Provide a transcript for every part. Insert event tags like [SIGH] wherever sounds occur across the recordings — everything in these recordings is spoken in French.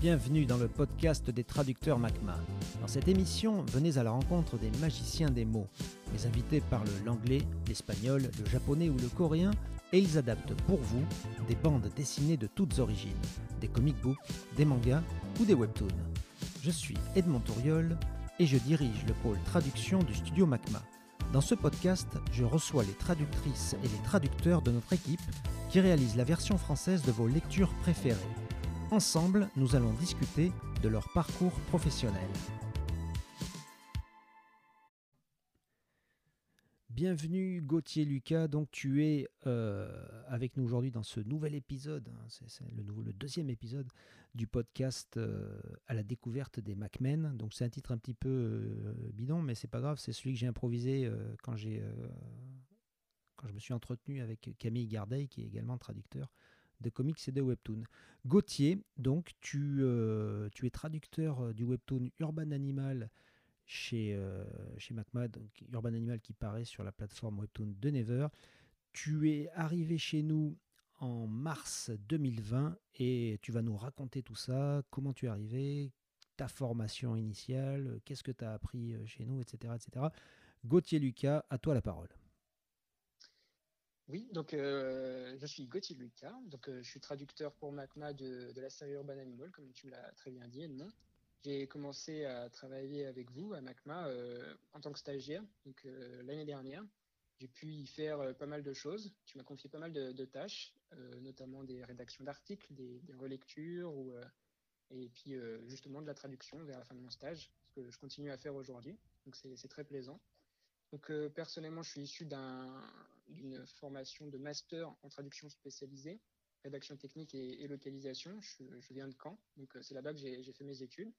Bienvenue dans le podcast des traducteurs MACMA. Dans cette émission, venez à la rencontre des magiciens des mots. Les invités parlent l'anglais, l'espagnol, le japonais ou le coréen et ils adaptent pour vous des bandes dessinées de toutes origines, des comic books, des mangas ou des webtoons. Je suis Edmond Touriol et je dirige le pôle traduction du studio MACMA. Dans ce podcast, je reçois les traductrices et les traducteurs de notre équipe qui réalisent la version française de vos lectures préférées. Ensemble, nous allons discuter de leur parcours professionnel. Bienvenue Gauthier Lucas, donc tu es euh, avec nous aujourd'hui dans ce nouvel épisode, hein, c'est le, deuxième épisode du podcast euh, à la découverte des MacMen. Donc c'est un titre un petit peu euh, bidon, mais c'est pas grave, c'est celui que j'ai improvisé quand, quand je me suis entretenu avec Camille Gardeil, qui est également traducteur de comics et de webtoons. Gauthier, donc tu, euh, tu es traducteur euh, du webtoon Urban Animal chez, euh, chez MacMad, Urban Animal qui paraît sur la plateforme webtoon de Never. Tu es arrivé chez nous en mars 2020 et tu vas nous raconter tout ça, comment tu es arrivé, ta formation initiale, qu'est-ce que tu as appris chez nous, etc. etc. Gauthier Lucas, à toi la parole. Oui, donc euh, je suis Gauthier Lucas, donc euh, je suis traducteur pour MACMA de, la série Urban Animal, comme tu l'as très bien dit, Edmond. J'ai commencé à travailler avec vous à MACMA euh, en tant que stagiaire, donc l'année dernière. J'ai pu y faire pas mal de choses. Tu m'as confié pas mal de, tâches, notamment des rédactions d'articles, des, des, relectures, ou, et puis justement de la traduction vers la fin de mon stage, ce que je continue à faire aujourd'hui. Donc c'est très plaisant. Donc personnellement, je suis issu d'un d'une formation de master en traduction spécialisée, rédaction technique et, localisation. Je, viens de Caen, donc euh, c'est là-bas que j'ai fait mes études.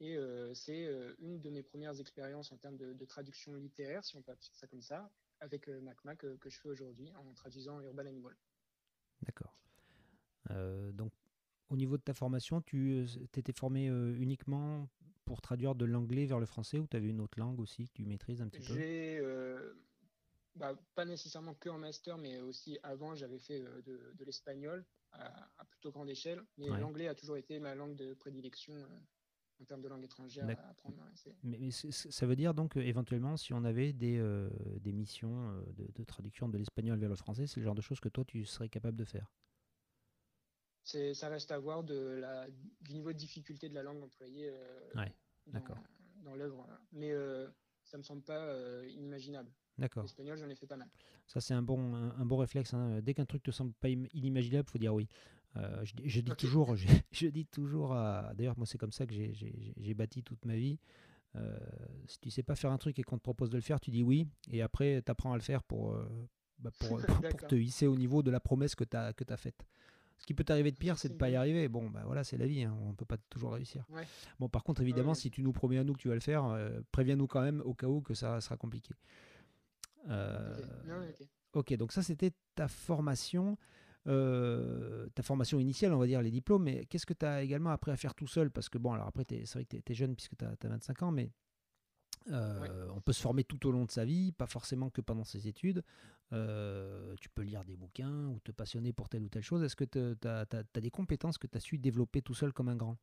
Et euh, c'est euh, une de mes premières expériences en termes de, traduction littéraire, si on peut appeler ça comme ça, avec MacMac que, que, je fais aujourd'hui en traduisant Urban Animal. D'accord. donc, au niveau de ta formation, tu t'étais formé uniquement pour traduire de l'anglais vers le français ou tu avais une autre langue aussi que tu maîtrises un petit peu? Bah, pas nécessairement que en master, mais aussi avant, j'avais fait euh, de, l'espagnol à, plutôt grande échelle. Mais l'anglais a toujours été ma langue de prédilection euh, en termes de langue étrangère à apprendre. Mais, ça veut dire donc éventuellement, si on avait des, euh, des missions de, traduction de l'espagnol vers le français, c'est le genre de choses que toi, tu serais capable de faire? Ça reste à voir de la, du niveau de difficulté de la langue employée dans, dans l'œuvre. Mais ça me semble pas inimaginable. D'accord. L'espagnol, j'en ai fait pas mal. Ça, c'est un bon, un, bon réflexe. Hein. Dès qu'un truc te semble pas inimaginable, faut dire oui. Euh, je, dis toujours, [LAUGHS] je, dis toujours, d'ailleurs, moi, c'est comme ça que j'ai bâti toute ma vie. Euh, si tu sais pas faire un truc et qu'on te propose de le faire, tu dis oui, et après, tu apprends à le faire pour, euh, bah, pour, [LAUGHS] te hisser au niveau de la promesse que tu as, que as faite. Ce qui peut t'arriver de pire, c'est de ne pas y arriver. Bon, bah voilà, c'est la vie, hein. on ne peut pas toujours réussir. Bon, par contre, évidemment, si tu nous promets à nous que tu vas le faire, préviens-nous quand même au cas où que ça sera compliqué. Euh, ok, donc ça c'était ta formation. Euh, ta formation initiale, on va dire les diplômes, mais qu'est-ce que tu as également appris à faire tout seul? Parce que bon, alors après, c'est vrai que tu es, jeune puisque tu as, 25 ans, mais euh, on peut se former tout au long de sa vie, pas forcément que pendant ses études. tu peux lire des bouquins ou te passionner pour telle ou telle chose. Est-ce que tu as, des compétences que tu as su développer tout seul comme un grand?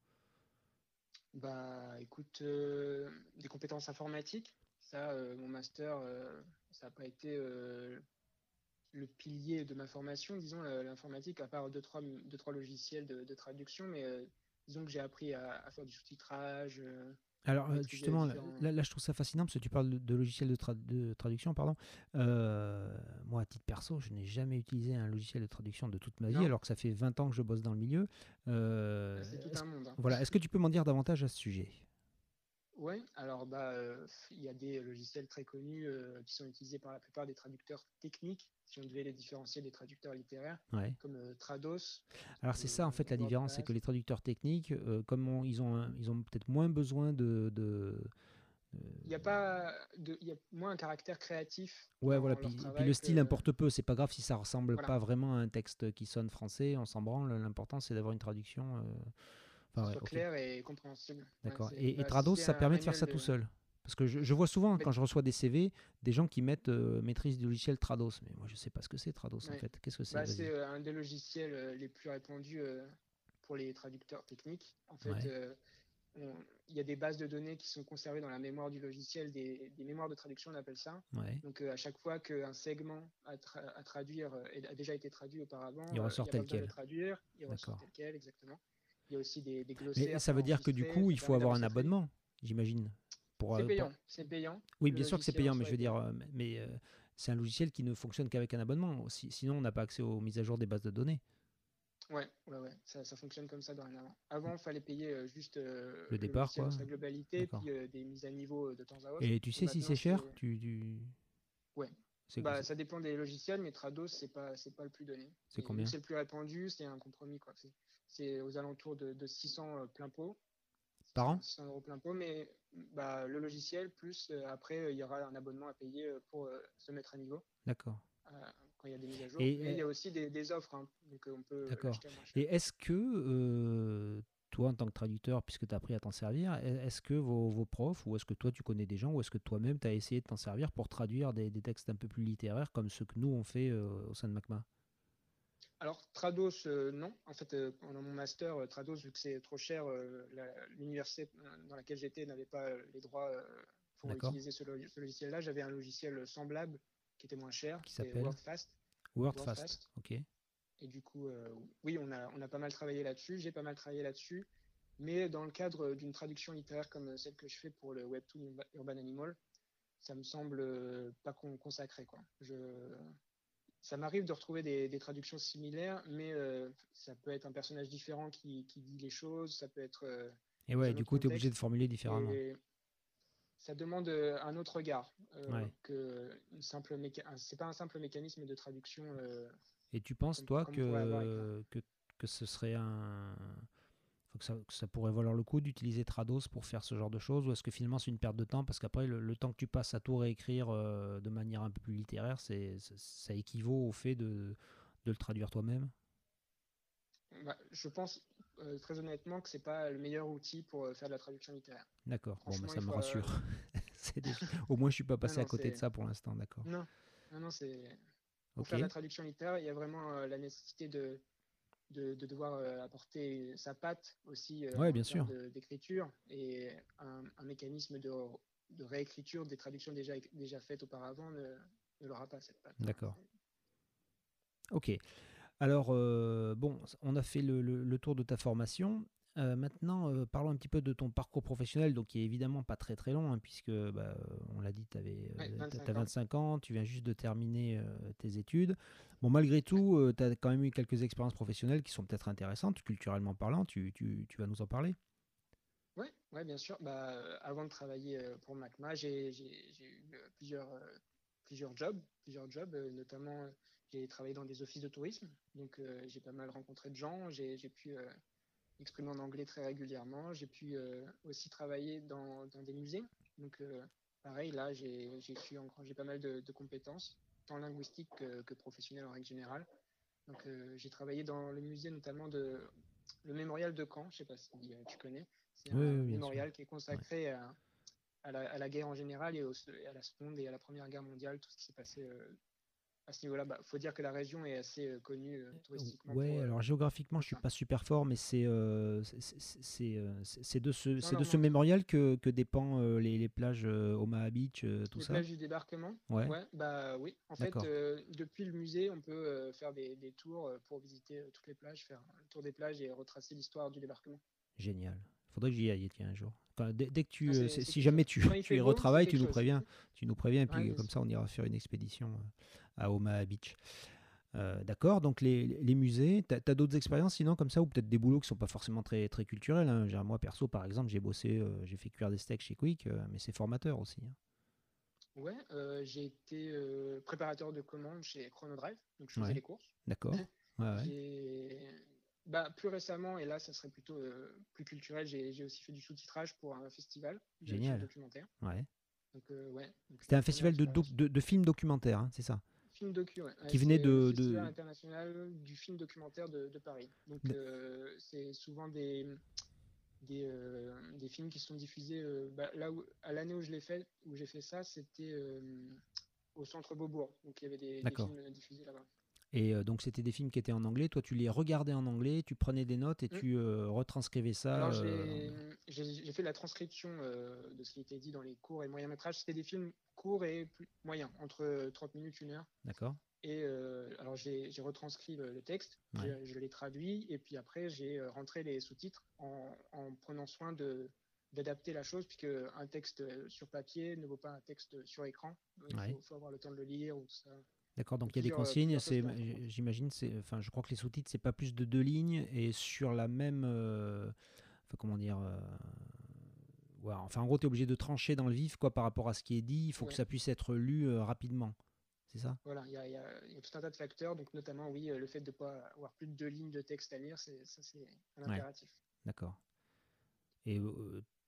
Bah écoute, des compétences informatiques. Ça, mon master, ça n'a pas été euh, le pilier de ma formation, disons, l'informatique, à part deux, trois, deux, trois logiciels de, traduction, mais euh, disons que j'ai appris à, faire du sous-titrage. Euh, Alors, justement, là, je trouve ça fascinant parce que tu parles de, logiciels de, traduction, pardon. moi, à titre perso, je n'ai jamais utilisé un logiciel de traduction de toute ma vie, alors que ça fait 20 ans que je bosse dans le milieu. Ah, c'est tout un monde. Hein. Voilà. Est-ce que tu peux m'en dire davantage à ce sujet? Oui, alors bah, euh, il y a des logiciels très connus euh, qui sont utilisés par la plupart des traducteurs techniques, si on devait les différencier des traducteurs littéraires, comme euh, Trados. Alors c'est ça en fait la différence, c'est que les traducteurs techniques, comme ils ont, ils ont peut-être moins besoin de, il y a pas de, il y a moins un caractère créatif. Ouais, voilà. Puis, le style importe peu. C'est pas grave si ça ressemble pas vraiment à un texte qui sonne français. On s'en branle. L'important c'est d'avoir une traduction clair et compréhensible. D'accord. et, Trados, ça permet de faire ça tout seul? Parce que je, vois souvent, quand je reçois des CV, des gens qui mettent euh, maîtrise du logiciel Trados. Mais moi, je ne sais pas ce que c'est Trados en fait. Qu'est-ce que c'est? Bah, C'est euh, un des logiciels euh, les plus répandus pour les traducteurs techniques. En fait, il y a des bases de données qui sont conservées dans la mémoire du logiciel, des, mémoires de traduction, on appelle ça. Donc à chaque fois qu'un segment à, traduire a déjà été traduit auparavant, il ressort tel quel. traduire, il ressort tel quel, exactement. Il y a aussi des, des glossaires. Mais ça veut dire que du coup, il faut avoir un abonnement, j'imagine. C'est payant. C'est payant. Oui, bien sûr que c'est payant, mais je veux dire, mais c'est un logiciel qui ne fonctionne qu'avec un abonnement. sinon, on n'a pas accès aux mises à jour des bases de données. Ouais, ouais, ouais. Ça, ça fonctionne comme ça dorénavant. Avant, il fallait payer euh, juste euh, le départ, quoi. sa globalité, puis euh, des mises à niveau de temps à autre. Et tu sais si c'est cher? tu, tu... Ouais. Bah, ça? dépend des logiciels, mais Trados, c'est pas, c'est pas le plus donné. C'est combien? C'est le plus répandu, c'est un compromis, quoi. C'est aux alentours de, de 600 plein pot. Par an 600 euros plein pot, mais bah, le logiciel, plus après, il y aura un abonnement à payer pour se mettre à niveau. D'accord il y a des mises à jour. Et, il y a aussi des, offres, hein, donc on peut D'accord. Et est-ce que euh, toi, en tant que traducteur, puisque tu as appris à t'en servir, est-ce que vos, profs, ou est-ce que toi tu connais des gens, ou est-ce que toi-même tu as essayé de t'en servir pour traduire des, textes un peu plus littéraires comme ceux que nous on fait euh, au sein de MACMA? Alors, Trados, euh, non. En fait, pendant mon master, Trados, vu que c'est trop cher, l'université dans laquelle j'étais n'avait pas les droits pour utiliser ce, logiciel-là. J'avais un logiciel semblable qui était moins cher, qui s'appelle WordFast. WordFast. ok. Et du coup, euh, oui, on a, on a pas mal travaillé là-dessus, j'ai pas mal travaillé là-dessus, mais dans le cadre d'une traduction littéraire comme celle que je fais pour le webtoon Urban Animal, ça me semble euh, pas consacré. Quoi. Je, ça m'arrive de retrouver des, traductions similaires, mais euh, ça peut être un personnage différent qui, qui, dit les choses, ça peut être. et ouais, du coup, tu es obligé de formuler différemment ça demande euh, un autre regard euh, que une simple c'est pas un simple mécanisme de traduction. Euh, Et tu penses toi que, que, que ce serait un que ça, ça, pourrait valoir le coup d'utiliser Trados pour faire ce genre de choses ou est-ce que finalement c'est une perte de temps? Parce qu'après le, temps que tu passes à tout réécrire de manière un peu plus littéraire c'est ça équivaut au fait de, de le traduire toi-même? Bah, je pense euh, très honnêtement que c'est pas le meilleur outil pour euh, faire de la traduction littéraire. D'accord, bon, bah, ça me rassure. [LAUGHS] [LAUGHS] Au moins, je suis pas passé à côté de ça pour l'instant, d'accord. Non, non, non c'est. Pour faire de la traduction littéraire, il y a vraiment euh, la nécessité de, de, devoir apporter sa patte aussi ouais, bien sûr. d'écriture et un, mécanisme de, de, réécriture des traductions déjà, déjà faites auparavant ne, ne l'aura pas cette patte. D'accord. Ok. Alors, euh, bon, on a fait le, tour de ta formation. Euh, maintenant, euh, parlons un petit peu de ton parcours professionnel, donc qui est évidemment pas très très long, hein, puisque bah, on l'a dit, tu avais 25, ans. tu viens juste de terminer tes études. Bon, malgré tout, tu as quand même eu quelques expériences professionnelles qui sont peut-être intéressantes, culturellement parlant, tu, vas nous en parler Oui, ouais, bien sûr. Bah, avant de travailler pour MACMA, j'ai eu plusieurs, plusieurs jobs, plusieurs jobs notamment j'ai travaillé dans des offices de tourisme, donc euh, j'ai pas mal rencontré de gens. J'ai pu euh, exprimer en anglais très régulièrement. J'ai pu euh, aussi travailler dans, des musées. Donc, pareil, là, j'ai pas mal de, compétences, tant linguistiques que, professionnelles en règle générale. Donc, j'ai travaillé dans le musée notamment de le mémorial de Caen. Je sais pas si tu connais. C'est un mémorial qui est consacré à, à, la, guerre en général et, à la Seconde et à la Première Guerre mondiale, tout ce qui s'est passé à ce niveau-là, il bah, faut dire que la région est assez euh, connue euh, touristiquement. Oui, euh, alors géographiquement, je suis pas super fort, mais c'est c'est de ce, c'est de ce mémorial que, que dépend les, les, plages Omaha Beach, tout les ça. Les plages du débarquement? Ouais. bah oui. En fait, depuis le musée, on peut faire des, des, tours pour visiter toutes les plages, faire un tour des plages et retracer l'histoire du débarquement. Génial. Faudrait que j'y aille tiens, un jour. Dès, que tu, ah, si jamais tu, tu y retravailles, tu nous préviens, tu nous préviens, et puis comme ça, on ira faire une expédition à Omaha Beach. Euh, d'accord, donc les, les musées, tu as, d'autres expériences sinon comme ça, ou peut-être des boulots qui sont pas forcément très, très culturels. Hein. Moi perso, par exemple, j'ai bossé, euh, j'ai fait cuire des steaks chez Quick, euh, mais c'est formateur aussi. Hein. Ouais, j'ai été préparateur de commandes chez Chronodrive, donc je faisais les courses. D'accord. Bah, plus récemment, et là ça serait plutôt plus culturel, j'ai aussi fait du sous-titrage pour un festival de Génial. documentaire. Ouais. ouais. C'était un festival de, de, de films documentaires, hein, c'est ça? Film docu, Qui venait de, de... international du film documentaire de, Paris. Donc euh, c'est souvent des des, euh, des, films qui sont diffusés euh, bah, là où à l'année où je l'ai fait où j'ai fait ça c'était au centre Beaubourg donc il y avait des, films diffusés là-bas Et donc, c'était des films qui étaient en anglais. Toi, tu les regardais en anglais, tu prenais des notes et Mm. tu retranscrivais ça. Alors, euh, j'ai fait la transcription euh, de ce qui était dit dans les courts et moyens métrages. C'était des films courts et plus moyens, entre 30 minutes, une heure. D'accord. Et euh, alors, j'ai retranscrit le, le texte, Ouais. je, je l'ai traduit, et puis après, j'ai euh, rentré les sous-titres en, en prenant soin de d'adapter la chose, puisque un texte euh, sur papier ne vaut pas un texte sur écran. Il Ouais. faut, faut avoir le temps de le lire ou tout ça. D'accord, donc il y a des euh, consignes, c'est, j'imagine, c'est, enfin, je crois que les sous-titres, c'est pas plus de deux lignes, et sur la même, euh, enfin, comment dire, euh, ouais, enfin, en gros, tu es obligé de trancher dans le vif, quoi, par rapport à ce qui est dit, il faut que ça puisse être lu euh, rapidement, c'est ça? Voilà, il y a, y y tout un tas de facteurs, donc notamment, oui, le fait de ne pas avoir plus de deux lignes de texte à lire, c'est ça, c'est un Ouais. impératif. D'accord. Et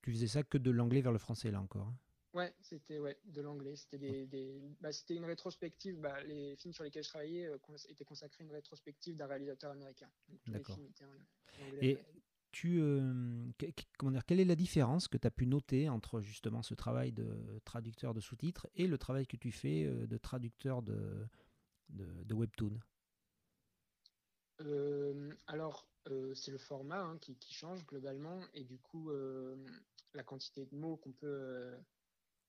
tu faisais ça que de l'anglais vers le français, là encore hein? Ouais, c'était ouais, de l'anglais. C'était des, des- bah, c'était une rétrospective. Bah, les films sur lesquels je travaillais euh, étaient consacrés à une rétrospective d'un réalisateur américain. Donc, tous les D'accord. films étaient en, en anglais. Et tu, euh, que- comment dire, quelle est la différence que tu as pu noter entre justement ce travail de traducteur de sous-titres et le travail que tu fais euh, de traducteur de, de, de webtoon? Euh, alors, euh, c'est le format hein, qui, qui change globalement, et du coup, euh, la quantité de mots qu'on peut,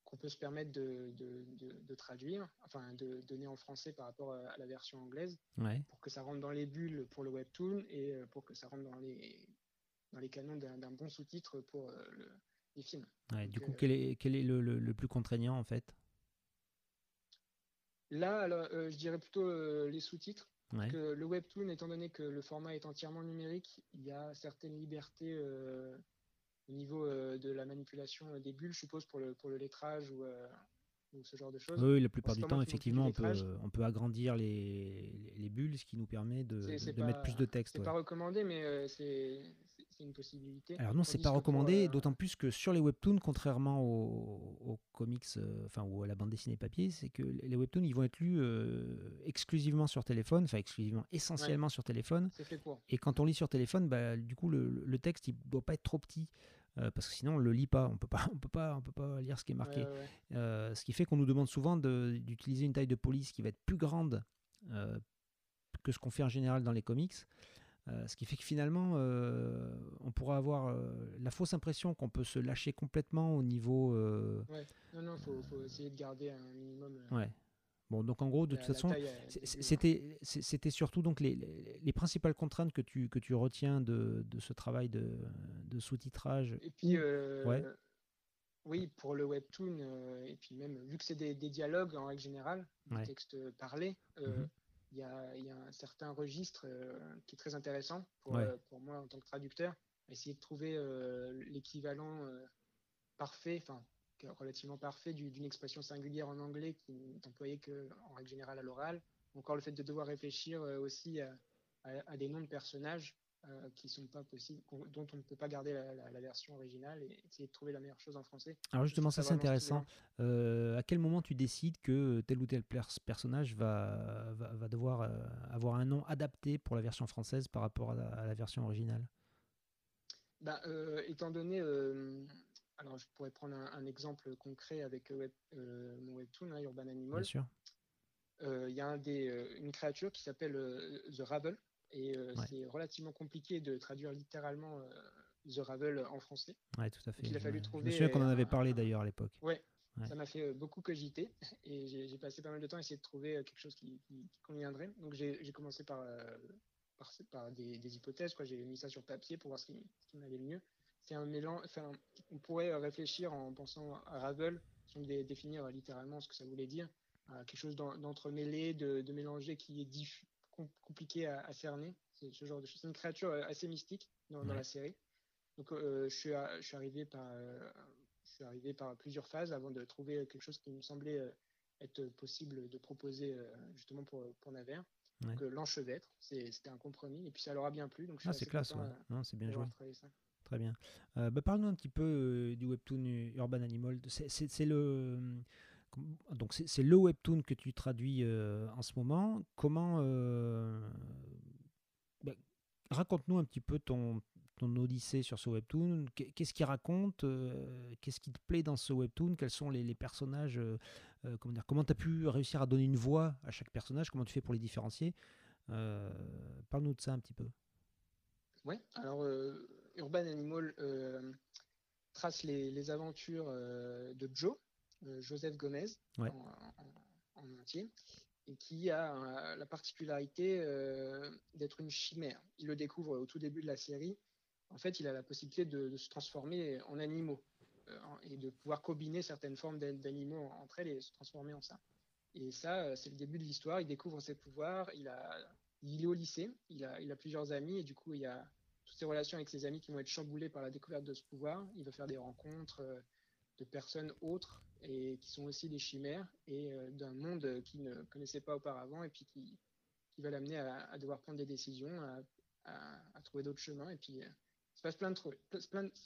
qu'on peut se permettre de, de- de- de traduire, enfin de donner en français par rapport à, à la version anglaise, Ouais. pour que ça rentre dans les bulles pour le webtoon et euh, pour que ça rentre dans les, dans les canons d'un bon sous-titre pour euh, le- les films. Ouais, du coup, euh, quel est, quel est le, le- le plus contraignant en fait? Là, alors, euh, je dirais plutôt euh, les sous-titres. Ouais. que le webtoon, étant donné que le format est entièrement numérique, il y a certaines libertés euh, au niveau euh, de la manipulation euh, des bulles, je suppose, pour le, pour le lettrage ou, euh, ou ce genre de choses. Oui, la plupart du temps, effectivement, on peut, on peut agrandir les, les- les bulles, ce qui nous permet de, de- mettre plus de texte. C'est ouais. pas recommandé, mais c'est c'est- c'est une possibilité. Alors non, c'est pas recommandé, euh, d'autant plus que sur les webtoons, contrairement aux, aux comics, euh, enfin ou à la bande dessinée papier, c'est que les webtoons, ils vont être lus euh, exclusivement sur téléphone, enfin exclusivement, essentiellement sur téléphone. C'est fait pour. Et quand on lit sur téléphone, bah, du coup, le, le texte, il doit pas être trop petit. euh, parce que sinon on le lit pas, on peut pas, [LAUGHS] on peut pas, on peut pas lire ce qui est marqué. Ouais, ouais, ouais. Euh, ce qui fait qu'on nous demande souvent de- d'utiliser une taille de police qui va être plus grande euh, que ce qu'on fait en général dans les comics. Euh, ce qui fait que finalement, euh, on pourra avoir euh, la fausse impression qu'on peut se lâcher complètement au niveau. euh, Non, non, faut, faut essayer de garder un minimum. ouais. Bon, donc en gros, de la- toute la façon, bulles. c'était surtout donc les, les, les principales contraintes que tu, que tu retiens de, de ce travail de, de sous-titrage. Et puis, Ouais. oui, pour le webtoon, et puis même, vu que c'est des, des dialogues en règle générale, des Ouais. textes parlés, Mhm. Il y, a, il y a un certain registre euh, qui est très intéressant pour, Ouais. euh, pour moi en tant que traducteur. Essayer de trouver euh, l'équivalent parfait, enfin, relativement parfait du- d'une expression singulière en anglais qui n'est employée qu'en règle générale à l'oral. Encore le fait de devoir réfléchir aussi à, à- à des noms de personnages euh, qui sont pas possibles, dont on ne peut pas garder la, la- la version originale et essayer de trouver la meilleure chose en français. Alors justement, ça c'est intéressant. Euh, à quel moment tu décides que tel ou tel pers- personnage va, va, va devoir euh, avoir un nom adapté pour la version française par rapport à la, à la version originale? Bah, étant donné, alors je pourrais prendre un, un exemple concret avec web- euh, mon webtoon, hein, Urban Bien Animal. sûr. Euh, Il y a un des, euh, une créature qui s'appelle The Ravel et euh, Ouais. c'est relativement compliqué de traduire littéralement euh, The Ravel en français. Ouais, tout à fait. il a fallu me- je me trouver, souviens qu'on en euh, avait parlé un- d'ailleurs à l'époque. Ouais, ça m'a fait euh, beaucoup cogiter [LAUGHS] et j'ai passé pas mal de temps à essayer de trouver euh, quelque chose qui, qui- qui conviendrait. Donc j'ai commencé par, euh, par, par des, des hypothèses. J'ai mis ça sur papier pour voir ce qui, ce qui m'allait le mieux. C'est un mélange, enfin, on pourrait euh, réfléchir en pensant à Ravel, devait définir euh, littéralement ce que ça voulait dire, quelque chose d'en- d'entremêlé, de, de mélangé qui est diffus, compliqué à, à cerner. C'est ce genre de choses. C'est une créature euh, assez mystique dans, la série. Donc euh, je, suis à- je suis arrivé par euh, je suis arrivé par plusieurs phases avant de trouver quelque chose qui me semblait euh, être possible de proposer justement pour, pour Naver. Ouais. Donc l'enchevêtre, c'était un compromis et puis ça leur a bien plu. Donc je suis Ah, c'est classe, ouais. Non, c'est bien joué. ça. Très bien. Bah, Parle-nous un petit peu du webtoon Urban Animal. C'est le. Donc c'est le webtoon que tu traduis euh, en ce moment. Comment euh, bah, raconte-nous un petit peu ton, ton odyssée sur ce webtoon. Qu'est- Qu'est-ce qu'il raconte euh, Qu'est-ce qui te plaît dans ce webtoon? Quels sont les, les personnages Comment tu as pu réussir à donner une voix à chaque personnage? Comment tu fais pour les différencier? Parle-nous de ça un petit peu. Ouais, alors Urban Animal trace les, aventures de Joe, Joseph Gomez, en, entier, et qui a la particularité d'être une chimère. Il le découvre au tout début de la série. En fait, il a la possibilité de se transformer en animaux et de pouvoir combiner certaines formes d'animaux entre elles et se transformer en ça. Et ça, euh, c'est le début de l'histoire. Il découvre ses pouvoirs. Il, a, il est au lycée. Il a, il a plusieurs amis. Et du coup, il y a toutes ses relations avec ses amis qui vont être chamboulées par la découverte de ce pouvoir. Il va faire des rencontres euh, de personnes autres et qui sont aussi des chimères et euh, d'un monde qu'il ne connaissait pas auparavant et puis qui, qui va l'amener à, devoir prendre des décisions, à, à trouver d'autres chemins. Et puis, se passe plein de trucs.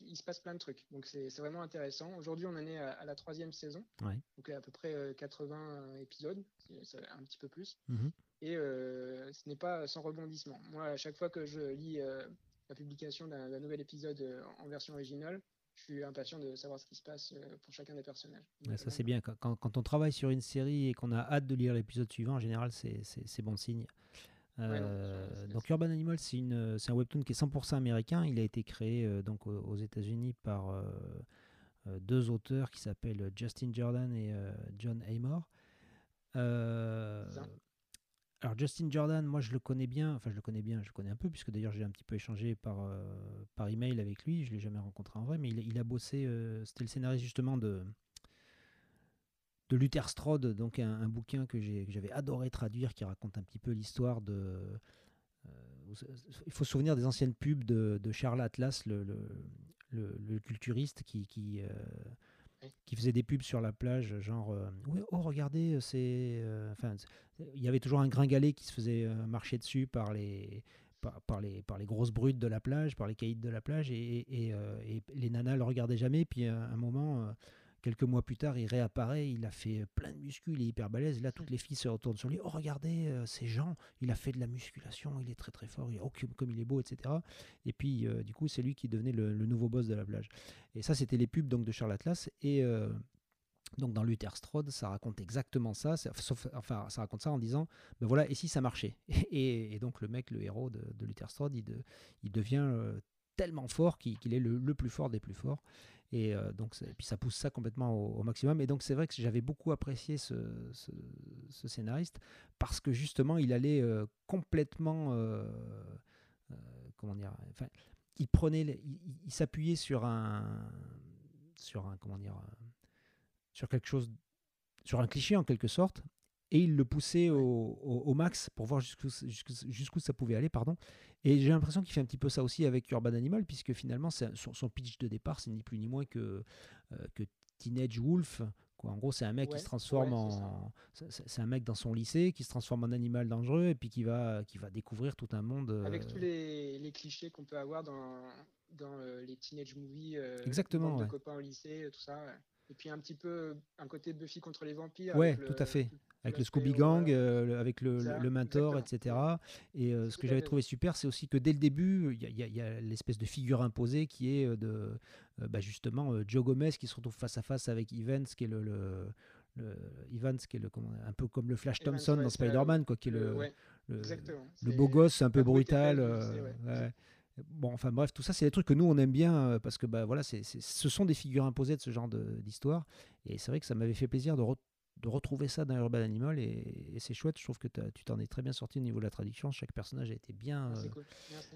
il se passe plein de trucs. Donc c'est vraiment intéressant. Aujourd'hui, on en est à, la troisième saison. Donc à peu près 80 euh, épisodes, un petit peu plus. Mhm. Et euh, ce n'est pas sans rebondissement. Moi, à chaque fois que je lis euh, la publication d'un nouvel épisode en version originale, je suis impatient de savoir ce qui se passe pour chacun des personnages. ça, c'est bien. Quand, quand, on travaille sur une série et qu'on a hâte de lire l'épisode suivant, en général, c'est bon signe. Euh, donc Urban Animal, c'est un webtoon qui est 100% américain. Il a été créé euh, donc aux, États-Unis par euh, deux auteurs qui s'appellent Justin Jordan et John Amor. Alors Justin Jordan, moi je le connais bien, enfin je le connais bien, je le connais un peu, puisque d'ailleurs j'ai un petit peu échangé par, par email avec lui, je ne l'ai jamais rencontré en vrai, mais il, a bossé, c'était le scénariste justement de, de Luther Strode, donc un, bouquin que j'avais adoré traduire, qui raconte un petit peu l'histoire de. Euh, il faut se souvenir des anciennes pubs de, Charles Atlas, le, culturiste qui, euh, qui, faisait des pubs sur la plage, genre euh, oh regardez, c'est. enfin, il y avait toujours un gringalet qui se faisait marcher dessus par les. Par, les, par les grosses brutes de la plage, par les caïds de la plage, et, et, les nanas le regardaient jamais. Puis à un moment, Quelques mois plus tard, il réapparaît, il a fait plein de muscles, il est hyper balèze. Là, toutes les filles se retournent sur lui. Oh, regardez, euh, ces gens, il a fait de la musculation, il est très très fort, oh, comme il est beau, etc. Et puis, euh, du coup, c'est lui qui devenait le, nouveau boss de la plage. Et ça, c'était les pubs donc, de Charles Atlas. Et. Euh, donc dans Luther Strode, ça raconte exactement ça, sauf, enfin ça raconte ça en disant, ben voilà, et si ça marchait? [LAUGHS] Et, donc le mec, le héros de, Luther Strode, il, devient tellement fort qu'il est le, plus fort des plus forts. Et euh, donc, puis ça pousse ça complètement au, maximum. Et donc, c'est vrai que j'avais beaucoup apprécié ce, scénariste parce que justement, il allait euh, complètement. Euh, comment dire il prenait, il, s'appuyait sur un, sur un, comment dire, sur quelque chose, sur un cliché en quelque sorte, et il le poussait au, au, max pour voir jusqu'où ça pouvait aller. Pardon. Et j'ai l'impression qu'il fait un petit peu ça aussi avec Urban Animal, puisque finalement, son, son, pitch de départ, c'est ni plus ni moins que, euh, que Teenage Wolf. Quoi. En gros, c'est un mec qui se transforme en. C'est un mec dans son lycée qui se transforme en animal dangereux et puis qui va, qui va découvrir tout un monde. Avec tous les, les clichés qu'on peut avoir dans, dans euh, les teenage movies. Exactement. De copains au lycée, tout ça. Et puis un petit peu un côté Buffy contre les vampires. Ouais, tout à fait avec le Scooby Gang, euh, avec le, le, mentor, etc. Et euh, ce que j'avais trouvé super, c'est aussi que dès le début, il y a, l'espèce de figure imposée qui est euh, de bah, justement Joe Gomez qui se retrouve face à face avec Evans, qui est le, le, Evans, qui est le, un peu comme le Flash Thompson dans Spider-Man, quoi, qui est le, le, beau gosse un peu brutal. Bon, enfin bref, tout ça, c'est des trucs que nous, on aime bien parce que bah, voilà, c'est, ce sont des figures imposées de ce genre d'histoire. Et c'est vrai que ça m'avait fait plaisir de, de retrouver ça dans Urban Animal et, c'est chouette. Je trouve que tu t'en es très bien sorti au niveau de la traduction. Chaque personnage a été bien, euh,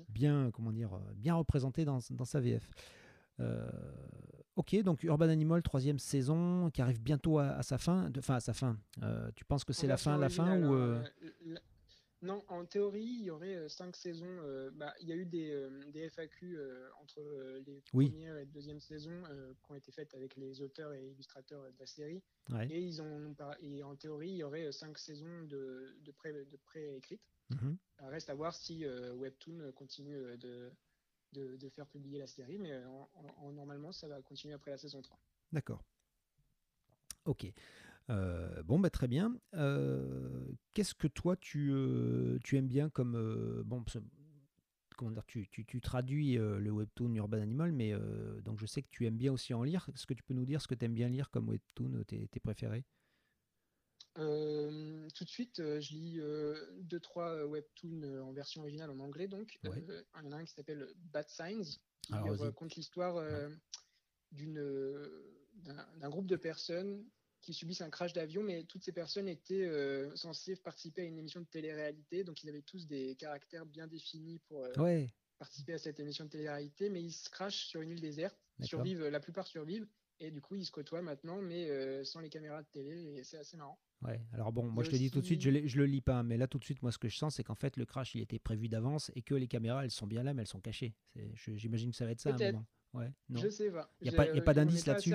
bien, comment dire, euh, bien représenté dans, dans sa VF. Euh, ok, donc Urban Animal, troisième saison, qui arrive bientôt à, sa fin. Enfin, à sa fin. tu penses que c'est la fin, la fin ou non, en théorie, il y aurait euh, cinq saisons. Euh, bah, il y a eu des, euh, FAQ entre les première et deuxième saisons qui ont été faites avec les auteurs et illustrateurs de la série. Et, ils ont, et en théorie, il y aurait cinq saisons de, de pré-écrites. Mhm. Reste à voir si Webtoon continue de, de, faire publier la série, mais normalement, ça va continuer après la saison 3. D'accord. Ok. Euh, bon, bah, très bien. Euh, qu'est-ce que toi, tu, euh, tu aimes bien comme... bon, comment dire, tu, tu, tu traduis le webtoon Urban Animal, mais donc je sais que tu aimes bien aussi en lire. Est-ce que tu peux nous dire ce que tu aimes bien lire comme webtoon, tes, tes préférés? Tout de suite, je lis deux, trois webtoons en version originale en anglais. Donc, il y en a un qui s'appelle Bad Signs, qui raconte l'histoire d'une d'un groupe de personnes qui subissent un crash d'avion, mais toutes ces personnes étaient censées participer à une émission de télé-réalité, donc ils avaient tous des caractères bien définis pour participer à cette émission de télé-réalité, mais ils se crashent sur une île déserte, survivent, la plupart survivent, et du coup ils se côtoient maintenant, mais sans les caméras de télé, et c'est assez marrant. Ouais, alors bon, moi je te dis tout de suite, je, je le lis pas, mais là tout de suite, moi ce que je sens, c'est qu'en fait le crash il était prévu d'avance et que les caméras elles sont bien là, mais elles sont cachées. J'imagine que ça va être ça à un moment. Ouais, non. Je sais pas. Il n'y a, pas, d'indice là-dessus.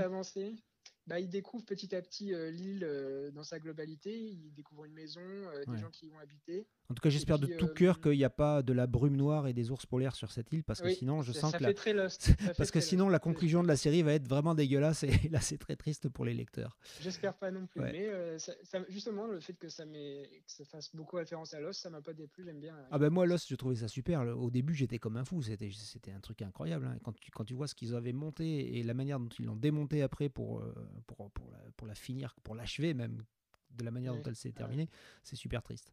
Bah, il découvre petit à petit euh, l'île euh, dans sa globalité. Il découvre une maison, euh, des gens qui y vont habiter. En tout cas, j'espère de tout cœur qu'il n'y a pas de la brume noire et des ours polaires sur cette île, parce que sinon, je sens que la... [LAUGHS] parce que sinon, la conclusion de la série va être vraiment dégueulasse et là, c'est très triste pour les lecteurs. J'espère pas non plus, mais justement, le fait que ça, que ça fasse beaucoup référence à Lost, ça m'a pas déplu. J'aime bien. Ah ben moi, Lost, je trouvais ça super. Au début, j'étais comme un fou. C'était c'était un truc incroyable. Hein. Quand tu quand tu vois ce qu'ils avaient monté et la manière dont ils l'ont démonté après pour pour pour la pour la finir, pour l'achever même de la manière dont elle s'est terminée, c'est super triste.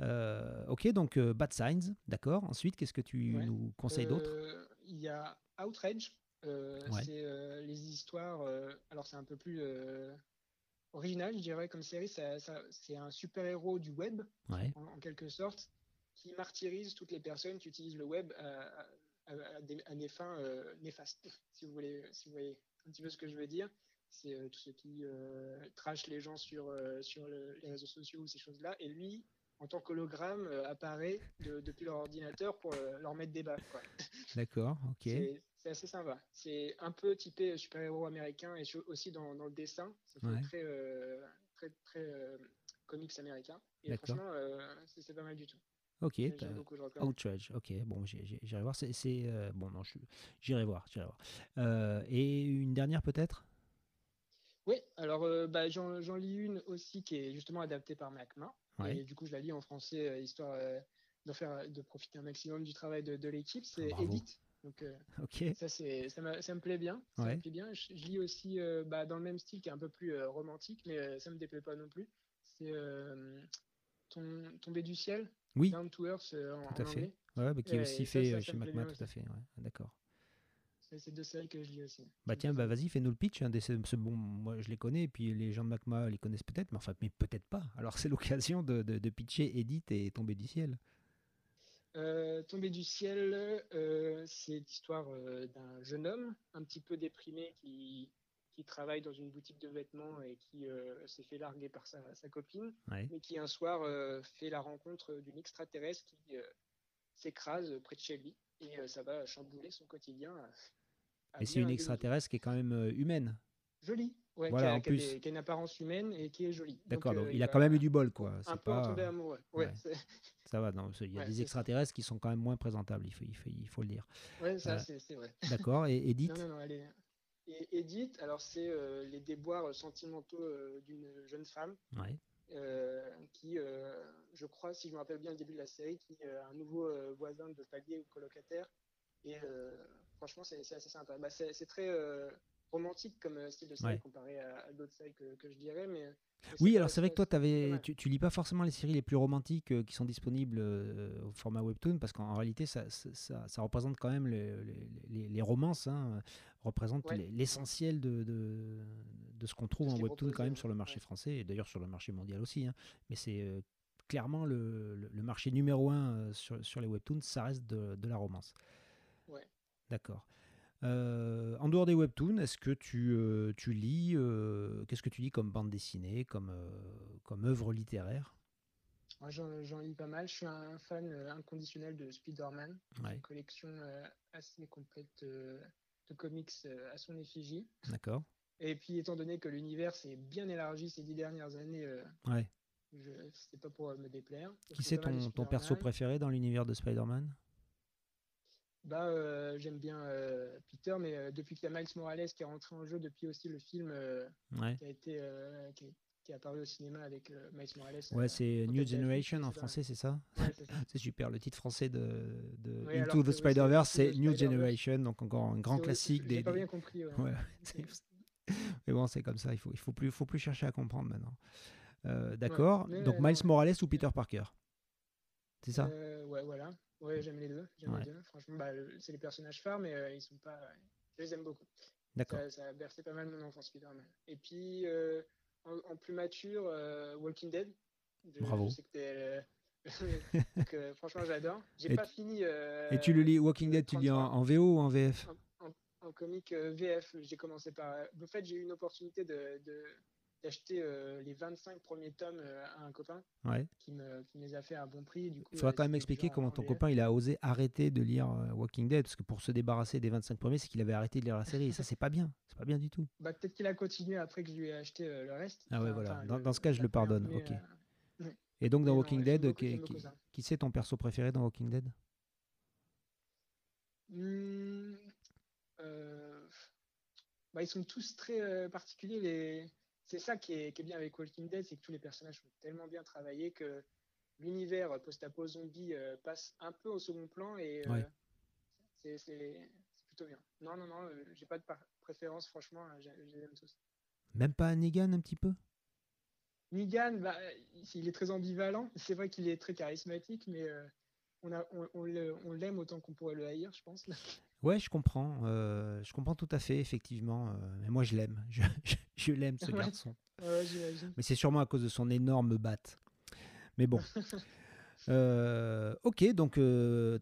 Euh, ok, donc euh, Bad Signs, d'accord. Ensuite, qu'est-ce que tu nous conseilles d'autre? Euh, Il y a Outrage. C'est les histoires. alors, c'est un peu plus original, je dirais, comme série. c'est un super-héros du web, en, quelque sorte, qui martyrise toutes les personnes qui utilisent le web à, des, fins néfastes, [LAUGHS] si vous, voulez, si vous voyez un petit peu ce que je veux dire c'est euh, ceux qui euh, trashent les gens sur, euh, sur les réseaux sociaux ou ces choses-là. Et lui, en tant qu'hologramme, apparaît depuis leur ordinateur pour leur mettre des baffes. [LAUGHS] D'accord, ok. C'est assez sympa. C'est un peu typé super-héros américain et aussi dans, le dessin. C'est très, très, très comics américain. Et franchement, c'est pas mal du tout. Ok, Outrage. Ok, bon, j'irai voir. C'est bon, non, j'irai voir, j'irai voir. et une dernière peut-être? Oui, alors euh, bah, j'en lis une aussi qui est justement adaptée par Macma. Et du coup, je la lis en français, euh, histoire euh, de, faire, de profiter un maximum du travail de, l'équipe. C'est Edith. Donc, ça, ça, ça, me plaît bien. Ça me plaît bien. Je, lis aussi bah, dans le même style qui est un peu plus romantique, mais ça me déplaît pas non plus. C'est Tomber du ciel. Oui. Down to Earth en, tout à fait. Ouais, bah, qui est aussi fait chez Macma, tout à fait. D'accord. C'est deux séries que je lis aussi. Bah tiens, bah vas-y, fais-nous le pitch. Hein, bon, moi, je les connais, et puis les gens de Macma les connaissent peut-être, mais enfin, mais peut-être pas. Alors c'est [LAUGHS] l'occasion de, de, pitcher Edith et Tomber du ciel. Euh, Tomber du ciel, euh, c'est l'histoire euh, d'un jeune homme un petit peu déprimé qui, qui travaille dans une boutique de vêtements et qui s'est fait larguer par sa, sa copine, mais qui un soir fait la rencontre d'une extraterrestre qui s'écrase près de chez lui et ça va chambouler son quotidien mais c'est une extraterrestre qui est quand même euh, humaine. Jolie, ouais, qui, a, qui, a une apparence humaine et qui est jolie. D'accord, donc, euh, il, a quand même eu du bol, quoi. Un peu pas... tombé amoureux. Ouais, [LAUGHS] Ça va, non, il y a des extraterrestres qui sont quand même moins présentables, il faut, il faut, il faut le dire. Ouais, ça, euh, c'est vrai. D'accord, et Edith Non, non, non, est... Et Edith, alors c'est les déboires sentimentaux d'une jeune femme ouais. qui, je crois, si je me rappelle bien le début de la série, qui a un nouveau voisin de palier ou colocataire. Et franchement, c'est assez sympa. Bah, c'est très euh, romantique comme euh, style de série comparé à, d'autres séries que, que, je dirais. Mais, oui, alors c'est vrai que toi, avais, tu, tu, lis pas forcément les séries les plus romantiques euh, qui sont disponibles au format webtoon, parce qu'en réalité, ça, ça, ça, représente quand même les, les, les romances, hein, représente l'essentiel de, de, de, ce qu'on trouve en webtoon quand même sur le marché français, et d'ailleurs sur le marché mondial aussi. Hein. Mais c'est clairement le, le, marché numéro un sur, sur les webtoons, ça reste de, de la romance. Ouais. D'accord. Euh, en dehors des webtoons, est-ce que tu, euh, tu lis, euh, qu'est-ce que tu lis comme bande dessinée, comme, comme œuvre littéraire? J'en lis pas mal. Je suis un fan inconditionnel de Spider-Man. Une collection assez complète de comics à son effigie. D'accord. Et puis, étant donné que l'univers s'est bien élargi ces dix dernières années, ouais. c'est pas pour me déplaire. Qui c'est ton, ton perso préféré dans l'univers de Spider-Man? Bah, euh, j'aime bien euh, Peter, mais euh, depuis qu'il y a Miles Morales qui est rentré en jeu, depuis aussi le film qui a été qui, qui, est apparu au cinéma avec Miles Morales. Ouais, c'est New Generation en français, c'est ça [LAUGHS] C'est super. Le titre français de, de Into the Spider-Verse, c'est New Generation, donc encore un grand classique. Des, pas bien compris. [LAUGHS] [LAUGHS] Mais bon, c'est comme ça. Il faut il faut plus faut plus chercher à comprendre maintenant. D'accord. Donc Miles Morales ou Peter Parker? C'est ça? Ouais, voilà. Ouais, j'aime les deux. J'aime les deux. Franchement, bah, c'est les personnages phares, mais ils sont pas. Je les aime beaucoup. D'accord. Ça, a bercé pas mal mon enfance, Spider-Man. Et puis, en, plus mature, Walking Dead. Bravo. Je sais que Donc, [LAUGHS] franchement, j'adore. J'ai pas fini. et tu le lis Walking Dead, tu lis en, en, VO ou en VF en comique euh, VF. J'ai commencé par. Euh, en fait, j'ai eu une opportunité de, d'acheter euh, les 25 premiers tomes à un copain qui, me, qui, les a fait à bon prix. Du coup, il faudra quand même expliquer comment ton copain il a osé arrêter de lire Walking Dead parce que pour se débarrasser des 25 premiers, c'est qu'il avait arrêté de lire la série et ça c'est pas bien, c'est pas bien du tout. Bah, peut-être qu'il a continué après que je lui ai acheté le reste. Ah ouais voilà. dans, ce cas, je le pardonne. ok. Et donc dans Walking Dead, qui, qui, c'est ton perso préféré dans Walking Dead? Mmh, euh, bah, ils sont tous très euh, particuliers. Les... C'est ça qui est, bien avec Walking Dead, c'est que tous les personnages sont tellement bien travaillés que l'univers post-apo zombie euh, passe un peu au second plan et c'est plutôt bien. Non, non, non, j'ai pas de préférence, franchement, j'aime tous. Même pas Negan un petit peu? Negan, bah, il est très ambivalent. C'est vrai qu'il est très charismatique, mais on, on, on l'aime autant qu'on pourrait le haïr, je pense. [LAUGHS] Ouais, je comprends. Euh, je comprends tout à fait, effectivement. Euh, mais moi, je l'aime. Je, l'aime, ce [LAUGHS] garçon. mais c'est sûrement à cause de son énorme batte. Mais bon. [LAUGHS] Euh, ok, donc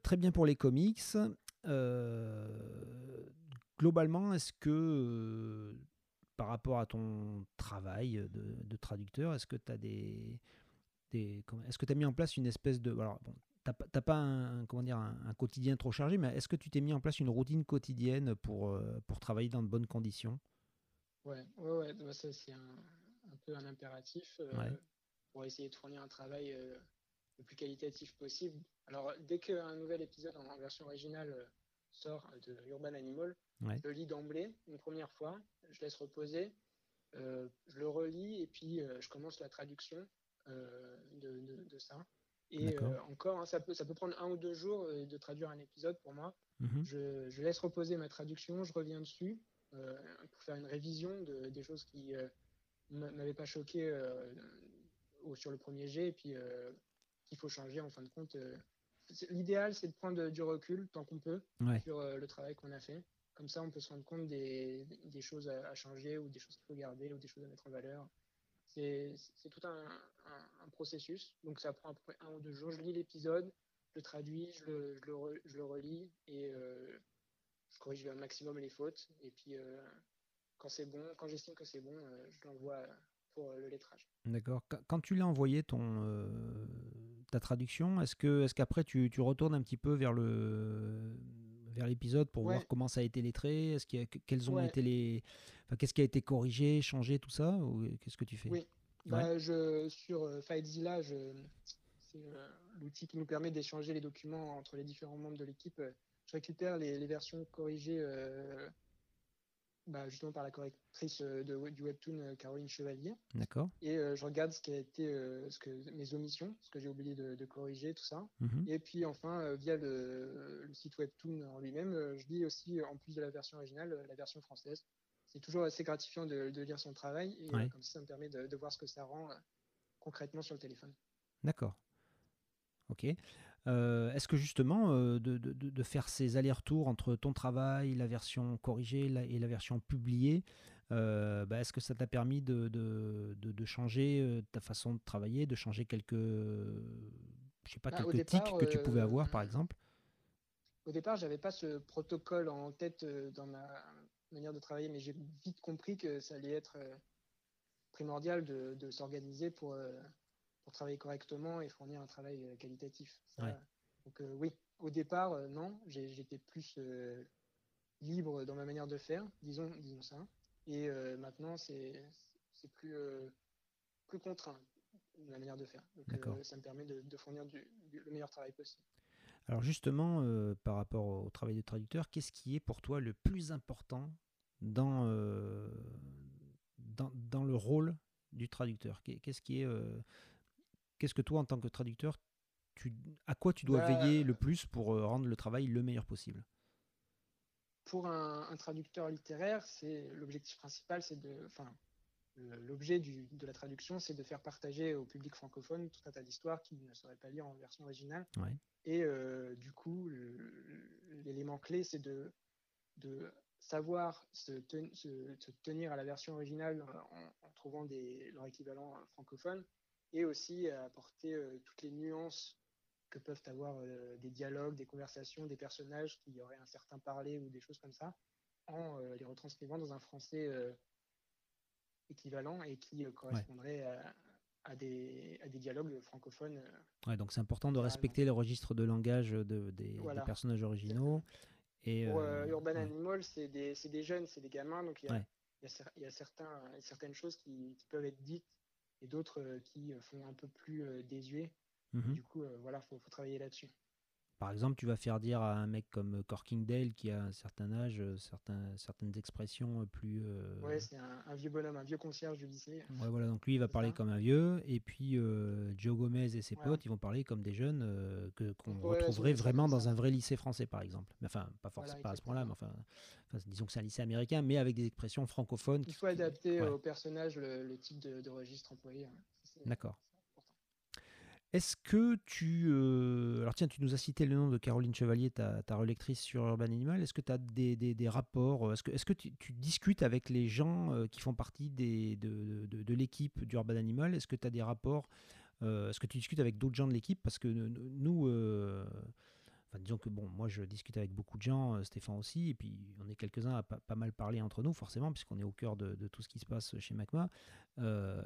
très bien pour les comics. globalement, est-ce que par rapport à ton travail de, traducteur, est-ce que tu as des, des est-ce que tu as mis en place une espèce de alors bon, t'as pas un, comment dire, un, quotidien trop chargé, mais est-ce que tu t'es mis en place une routine quotidienne pour, euh, pour travailler dans de bonnes conditions? Ouais, ouais, ouais ça c'est un, un, peu un impératif euh, pour essayer de fournir un travail euh, le plus qualitatif possible. Alors, dès qu'un nouvel épisode en, version originale sort de Urban Animal, je le lis d'emblée une première fois, je laisse reposer, je le relis et puis je commence la traduction de, de ça. Et euh, encore, hein, ça, peut, ça peut prendre un ou deux jours euh, de traduire un épisode pour moi. Mhm. je, laisse reposer ma traduction, je reviens dessus euh, pour faire une révision de, des choses qui ne m'avaient pas choqué sur le premier jet et puis qu'il faut changer en fin de compte. L'idéal, c'est de prendre du recul tant qu'on peut sur le travail qu'on a fait. Comme ça, on peut se rendre compte des, des choses à, à, changer ou des choses qu'il faut garder ou des choses à mettre en valeur. C'est tout un, processus. Donc ça prend un ou deux jours. Je lis l'épisode, je le traduis, je le, je le, je le relis et euh, je corrige un maximum les fautes. Et puis euh, quand c'est bon, quand j'estime que c'est bon, euh, je l'envoie pour le lettrage. D'accord. Quand tu l'as envoyé ton ta traduction, est-ce que est-ce qu'après tu, tu, retournes un petit peu vers le vers l'épisode pour voir comment ça a été lettré Est-ce qu'il quels ont été les, enfin, qu'est-ce qui a été corrigé, changé, tout ça Ou qu'est-ce que tu fais? Oui, bah, je, sur euh, FileZilla, c'est euh, l'outil qui nous permet d'échanger les documents entre les différents membres de l'équipe. Je récupère les, les versions corrigées euh, bah, justement par la correctrice euh, de, du webtoon euh, Caroline Chevalier. D'accord. Et euh, je regarde ce qui a été ce que, mes omissions, ce que j'ai oublié de, corriger, tout ça. Mhm. Et puis enfin, via le, site webtoon en lui-même, je lis aussi, en plus de la version originale, la version française. C'est toujours assez gratifiant de, lire son travail et comme ça, ça me permet de, voir ce que ça rend concrètement sur le téléphone. D'accord. Ok. Euh, est-ce que justement, euh, de, faire ces allers-retours entre ton travail, la version corrigée et la version publiée, euh, bah, est-ce que ça t'a permis de, changer ta façon de travailler, de changer quelques, je sais pas, bah, quelques tics que tu pouvais avoir, par exemple? Au départ, j'avais pas ce protocole en tête dans ma manière de travailler, mais j'ai vite compris que ça allait être primordial de, s'organiser pour pour travailler correctement et fournir un travail euh, qualitatif. Donc euh, oui, au départ, euh, non, j'étais plus libre dans ma manière de faire, disons, disons ça. Et maintenant, c'est plus, plus contraint la manière de faire. Donc ça me permet de, fournir du, le meilleur travail possible. Alors justement, par rapport au travail de traducteur, qu'est-ce qui est pour toi le plus important dans, dans, dans, le rôle du traducteur? Qu'est-ce qui est Qu'est-ce que toi, en tant que traducteur, tu, à quoi tu dois bah, veiller le plus pour euh, rendre le travail le meilleur possible? Pour un, traducteur littéraire, c'est l'objectif principal, c'est de, enfin, l'objet de la traduction, c'est de faire partager au public francophone tout un tas d'histoires qu'il ne saurait pas lire en version originale. Et du coup, l'élément clé, c'est de, de savoir se, tenir à la version originale en, trouvant des, leur équivalent francophone et aussi apporter toutes les nuances que peuvent avoir euh, des dialogues, des conversations, des personnages qui auraient un certain parler ou des choses comme ça, en euh, les retranscrivant dans un français euh, équivalent et qui correspondrait à, des, à, des, dialogues francophones. Ouais, donc c'est important de respecter le registre de langage de, des, personnages originaux. Et, Pour Urban Animal, c'est des, des, jeunes, c'est des gamins, donc il y a, y a, certains, certaines choses qui, qui, peuvent être dites et d'autres qui font un peu plus désuet. Mhm. Du coup, euh, voilà, faut, faut travailler là-dessus. Par exemple, tu vas faire dire à un mec comme Corkingdale qui a un certain âge, euh, certains, certaines expressions plus. Euh... Ouais, c'est un, vieux bonhomme, un vieux concierge du lycée. Ouais, voilà, donc lui il va parler comme un vieux, et puis euh, Joe Gomez et ses potes ils vont parler comme des jeunes que qu'on retrouverait vraiment dans un vrai lycée français, par exemple. Mais enfin, pas forcément pas à ce point-là, mais enfin, disons que c'est un lycée américain, mais avec des expressions francophones. Il faut adapter au personnage le, type de, registre employé. Hein. D'accord. Est-ce que tu... Euh, alors tiens, tu nous as cité le nom de Caroline Chevalier, ta, ta relectrice sur Urban Animal. Est-ce que tu as des, rapports euh, Est-ce que, tu, discutes avec les gens euh, qui font partie de, l'équipe d'Urban Animal? Est-ce que tu as des rapports Est-ce que tu discutes avec d'autres gens de l'équipe? Parce que nous disons que bon, moi je discute avec beaucoup de gens, euh, Stéphane aussi, et puis on est quelques-uns à pas, mal parler entre nous, forcément, puisqu'on est au cœur de, tout ce qui se passe chez Macma. Euh,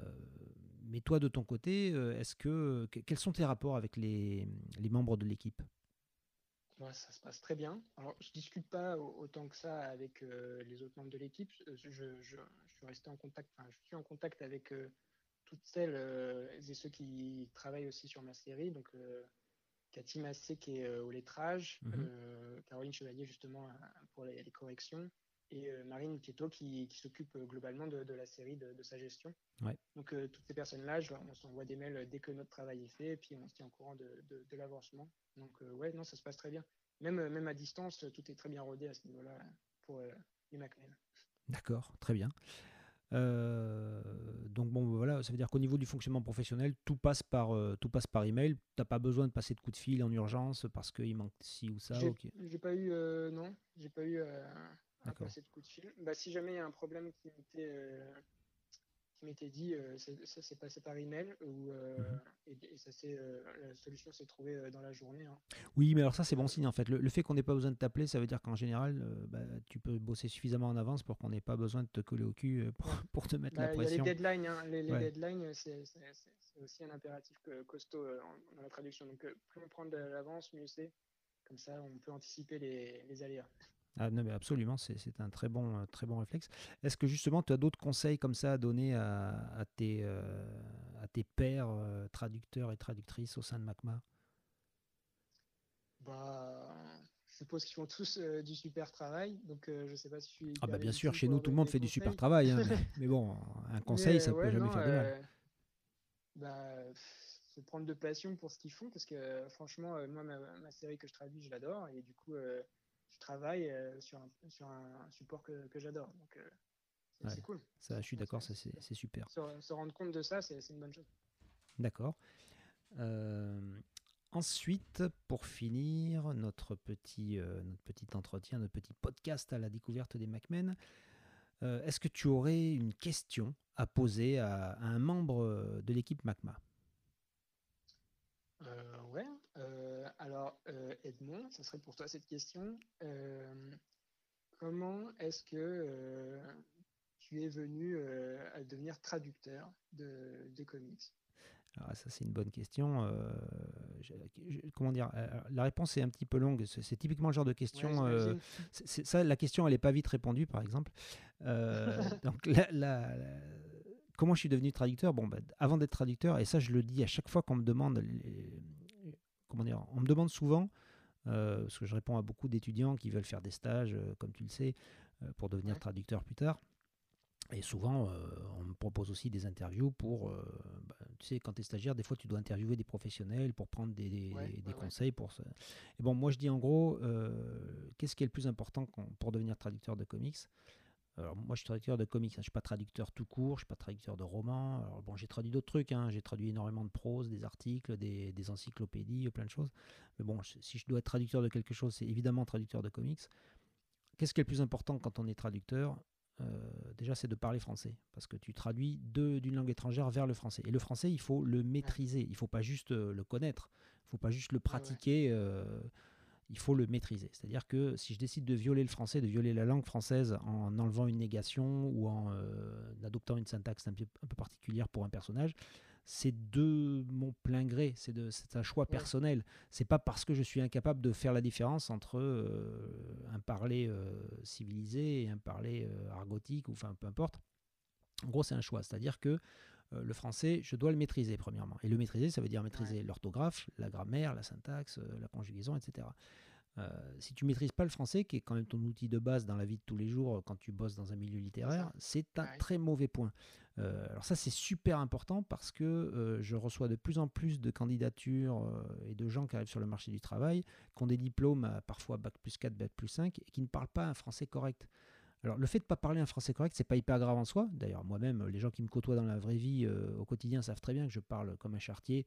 mais toi, de ton côté, euh, est-ce que quels sont tes rapports avec les, membres de l'équipe? Ça se passe très bien. Alors, je discute pas autant que ça avec les autres membres de l'équipe. Je, suis resté en contact, je suis en contact avec toutes celles et ceux qui travaillent aussi sur ma série. Donc, Cathy Massé qui est euh, au lettrage, mhm. euh, Caroline Chevalier justement pour les, corrections et euh, Marine Pieto qui, s'occupe globalement de, la série, de, sa gestion. Donc toutes ces personnes-là, on s'envoie des mails dès que notre travail est fait et puis on se tient au courant de, l'avancement. Donc ouais, non, ça se passe très bien. Même, même à distance, tout est très bien rodé à ce niveau-là pour les MacMen. D'accord, très bien. Euh, donc bon, voilà, ça veut dire qu'au niveau du fonctionnement professionnel, tout passe par euh, tout passe par email. T'as pas besoin de passer de coup de fil en urgence parce qu'il manque ci ou ça. J'ai pas eu euh, non, j'ai pas eu à passer de coup de fil. Bah, si jamais il y a un problème qui m'était qui m'était dit, euh, ça s'est passé par email ou, euh, mhm. et, ça euh, la solution s'est trouvée dans la journée. Hein. Oui, mais alors ça c'est bon signe en fait. Le, fait qu'on n'ait pas besoin de t'appeler, ça veut dire qu'en général, bah, tu peux bosser suffisamment en avance pour qu'on n'ait pas besoin de te coller au cul pour, te mettre la pression. Bah, y a les deadlines, hein. les, deadlines, c'est aussi un impératif costaud dans la traduction. Donc plus on prend de l'avance, mieux c'est. Comme ça, on peut anticiper les, les aléas. Ah, non, mais absolument, c'est un très bon, euh, très bon réflexe. Est-ce que justement, tu as d'autres conseils comme ça à donner à, tes, euh, à tes pairs euh, traducteurs et traductrices au sein de MACMA? Bah, Je suppose qu'ils font tous du super travail, donc je sais pas si je suis. Ah, bah bien sûr, chez nous, tout le monde fait du super travail, hein, mais, [LAUGHS] bon, un conseil, ça ne peut jamais faire de mal. Bah, prendre de passion pour ce qu'ils font, parce que franchement, moi, ma, ma, série que je traduis, je l'adore, et du coup travaille euh, sur, un, sur un support que, que j'adore. Donc, euh, c'est cool. Ça, je suis d'accord, c'est super. Se, rendre compte de ça, c'est une bonne chose. D'accord. Euh, ensuite, pour finir notre petit, notre petit entretien, notre petit podcast à la découverte des MacMen, est-ce que tu aurais une question à poser à, à un membre de l'équipe MacMa Ouais. Alors, Edmond, ça serait pour toi cette question. comment est-ce que tu es venu à devenir traducteur de, comics? Alors ça c'est une bonne question. comment dire La réponse est un petit peu longue. C'est typiquement le genre de question. ça, la question elle n'est pas vite répondue par exemple. [LAUGHS] donc comment je suis devenu traducteur? Bon, bah, avant d'être traducteur, et ça je le dis à chaque fois qu'on me demande comment dire, on me demande souvent, euh, parce que je réponds à beaucoup d'étudiants qui veulent faire des stages, euh, comme tu le sais, euh, pour devenir traducteur plus tard. Et souvent, on me propose aussi des interviews pour. Bah, tu sais, quand tu es stagiaire, des fois, tu dois interviewer des professionnels pour prendre des, des, conseils. Pour ça. Et bon, moi, je dis en gros, qu'est-ce qui est le plus important pour devenir traducteur de comics? Alors, moi, je suis traducteur de comics, hein. je ne suis pas traducteur tout court, je ne suis pas traducteur de romans. Alors, bon, j'ai traduit d'autres trucs, hein. j'ai traduit énormément de prose, des articles, des, des, encyclopédies, plein de choses. Mais bon, si je dois être traducteur de quelque chose, c'est évidemment traducteur de comics. Qu'est-ce qui est le plus important quand on est traducteur euh, Déjà, c'est de parler français, parce que tu traduis d'une langue étrangère vers le français. Et le français, il faut le maîtriser, il ne faut pas juste euh, le connaître, il ne faut pas juste le pratiquer. Euh, il faut le maîtriser. C'est-à-dire que si je décide de violer le français, de violer la langue française en enlevant une négation ou en euh, adoptant une syntaxe un peu, particulière pour un personnage, c'est de mon plein gré, c'est un choix personnel. C'est pas parce que je suis incapable de faire la différence entre euh, un parler euh, civilisé et un parler argotique, ou enfin peu importe. En gros, c'est un choix. C'est-à-dire que le français, je dois le maîtriser premièrement. Et le maîtriser, ça veut dire maîtriser l'orthographe, la grammaire, la syntaxe, la conjugaison, etc. Euh, si tu maîtrises pas le français, qui est quand même ton outil de base dans la vie de tous les jours quand tu bosses dans un milieu littéraire, c'est un très mauvais point. Euh, alors ça c'est super important parce que euh, je reçois de plus en plus de candidatures et de gens qui arrivent sur le marché du travail, qui ont des diplômes parfois bac plus 4, bac plus 5 et qui ne parlent pas un français correct. Alors le fait de ne pas parler un français correct, c'est pas hyper grave en soi. D'ailleurs moi-même, les gens qui me côtoient dans la vraie vie au quotidien savent très bien que je parle comme un chartier.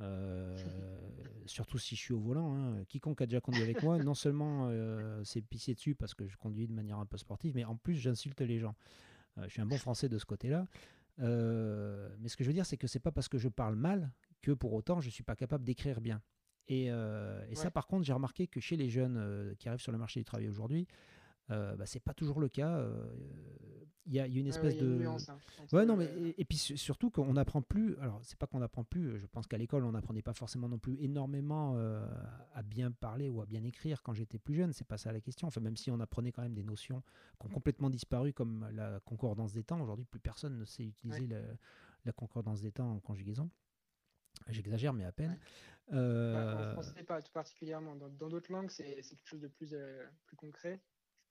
Euh, [LAUGHS] surtout si je suis au volant. Hein. Quiconque a déjà conduit avec moi, non seulement euh, c'est pissé dessus parce que je conduis de manière un peu sportive, mais en plus j'insulte les gens. Euh, je suis un bon français de ce côté-là. mais ce que je veux dire, c'est que c'est pas parce que je parle mal que pour autant je suis pas capable d'écrire bien. Et, ça, par contre, j'ai remarqué que chez les jeunes qui arrivent sur le marché du travail aujourd'hui, euh, bah, c'est pas toujours le cas. Il y, a une espèce de. Hein, ouais, non, mais et, puis surtout qu'on n'apprend plus. Alors, c'est pas qu'on n'apprend plus. Je pense qu'à l'école, on n'apprenait pas forcément non plus énormément à bien parler ou à bien écrire quand j'étais plus jeune. C'est pas ça la question. Enfin, même si on apprenait quand même des notions qui ont complètement disparu, comme la concordance des temps. Aujourd'hui, plus personne ne sait utiliser la, concordance des temps en conjugaison. J'exagère, mais à peine. Bah, euh... en français, pas tout particulièrement. Dans d'autres langues, c'est quelque chose de plus, plus concret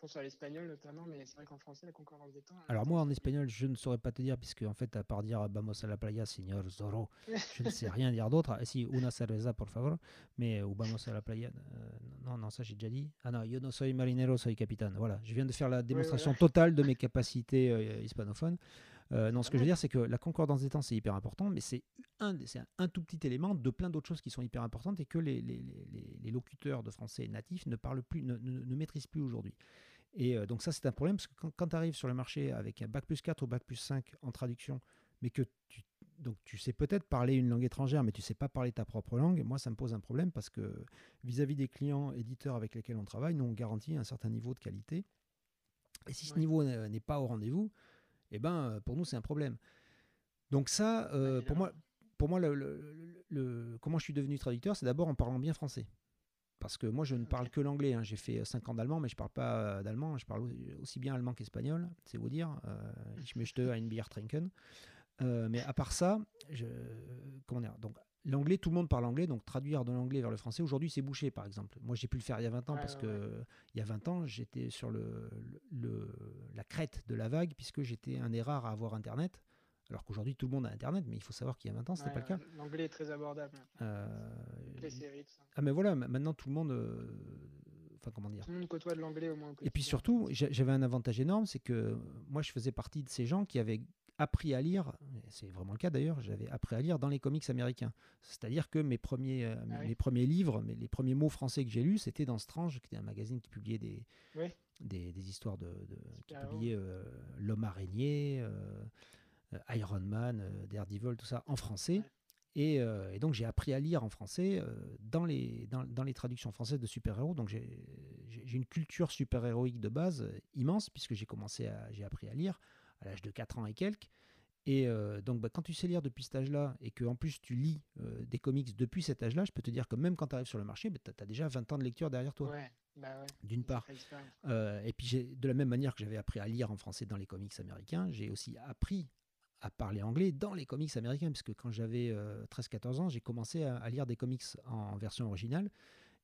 pense à l'espagnol notamment, mais c'est vrai qu'en français, la concordance des temps. Alors, moi, en espagnol, je ne saurais pas te dire, puisque, en fait, à part dire Vamos a la playa, señor Zorro, je ne sais [LAUGHS] rien dire d'autre. Ah, si, una cerveza, por favor, mais ou Vamos a la playa. Euh, non, non, ça, j'ai déjà dit. Ah non, yo no soy marinero, soy capitaine. Voilà, je viens de faire la démonstration totale de mes capacités euh, hispanophones. [LAUGHS] Euh, non, ce que je veux dire, c'est que la concordance des temps, c'est hyper important, mais c'est un, un, tout petit élément de plein d'autres choses qui sont hyper importantes et que les, les, les, les locuteurs de français natifs ne parlent plus, ne, ne, ne maîtrisent plus aujourd'hui. Et euh, donc ça, c'est un problème, parce que quand, tu arrives sur le marché avec un bac plus 4 ou bac plus 5 en traduction, mais que tu, donc tu sais peut-être parler une langue étrangère, mais tu sais pas parler ta propre langue, moi, ça me pose un problème, parce que vis-à-vis des clients éditeurs avec lesquels on travaille, nous, on garantit un certain niveau de qualité. Et si ce niveau n'est pas au rendez-vous, eh ben, pour nous, c'est un problème. Donc ça, euh, pour moi, pour moi le, comment je suis devenu traducteur, c'est d'abord en parlant bien français. Parce que moi, je ne parle que l'anglais. Hein. J'ai fait 5 ans d'allemand, mais je ne parle pas euh, d'allemand. Je parle aussi bien allemand qu'espagnol, c'est vous dire. Euh, ich möchte ein Bier trinken. Euh, mais à part ça, je, comment dire, donc l'anglais, tout le monde parle anglais, donc traduire de l'anglais vers le français, aujourd'hui, c'est bouché, par exemple. Moi, j'ai pu le faire il y a 20 ans, parce que il y a 20 ans, j'étais sur le, le, la crête de la vague, puisque j'étais un des rares à avoir Internet. Alors qu'aujourd'hui, tout le monde a Internet, mais il faut savoir qu'il y a 20 ans, ce n'était pas le cas. L'anglais est très abordable. Euh, les séries, Ah, mais voilà, maintenant, tout le monde. Euh, enfin, comment dire Tout le monde côtoie de l'anglais au moins. Et puis surtout, j'avais un avantage énorme, c'est que moi, je faisais partie de ces gens qui avaient appris à lire, c'est vraiment le cas d'ailleurs, j'avais appris à lire dans les comics américains. C'est-à-dire que mes premiers, euh, ah mes premiers livres, mes, les premiers mots français que j'ai lus, c'était dans Strange, qui était un magazine qui publiait des, des, des, histoires de. de qui publiait L'homme araignée. Euh, Iron Man, euh, Daredevil, tout ça en français. Euh, et, donc j'ai appris à lire en français dans, les, dans, les traductions françaises de super-héros. Donc j'ai une culture super-héroïque de base immense, puisque j'ai commencé à, j'ai appris à lire à l'âge de 4 ans et quelques. Et donc bah, quand tu sais lire depuis cet âge-là, et que en plus tu lis des comics depuis cet âge-là, je peux te dire que même quand tu arrives sur le marché, bah, tu as, déjà 20 ans de lecture derrière toi. Bah D'une part. et puis de la même manière que j'avais appris à lire en français dans les comics américains, j'ai aussi appris à parler anglais dans les comics américains, puisque quand j'avais 13-14 euh, ans, j'ai commencé à, lire des comics en version originale.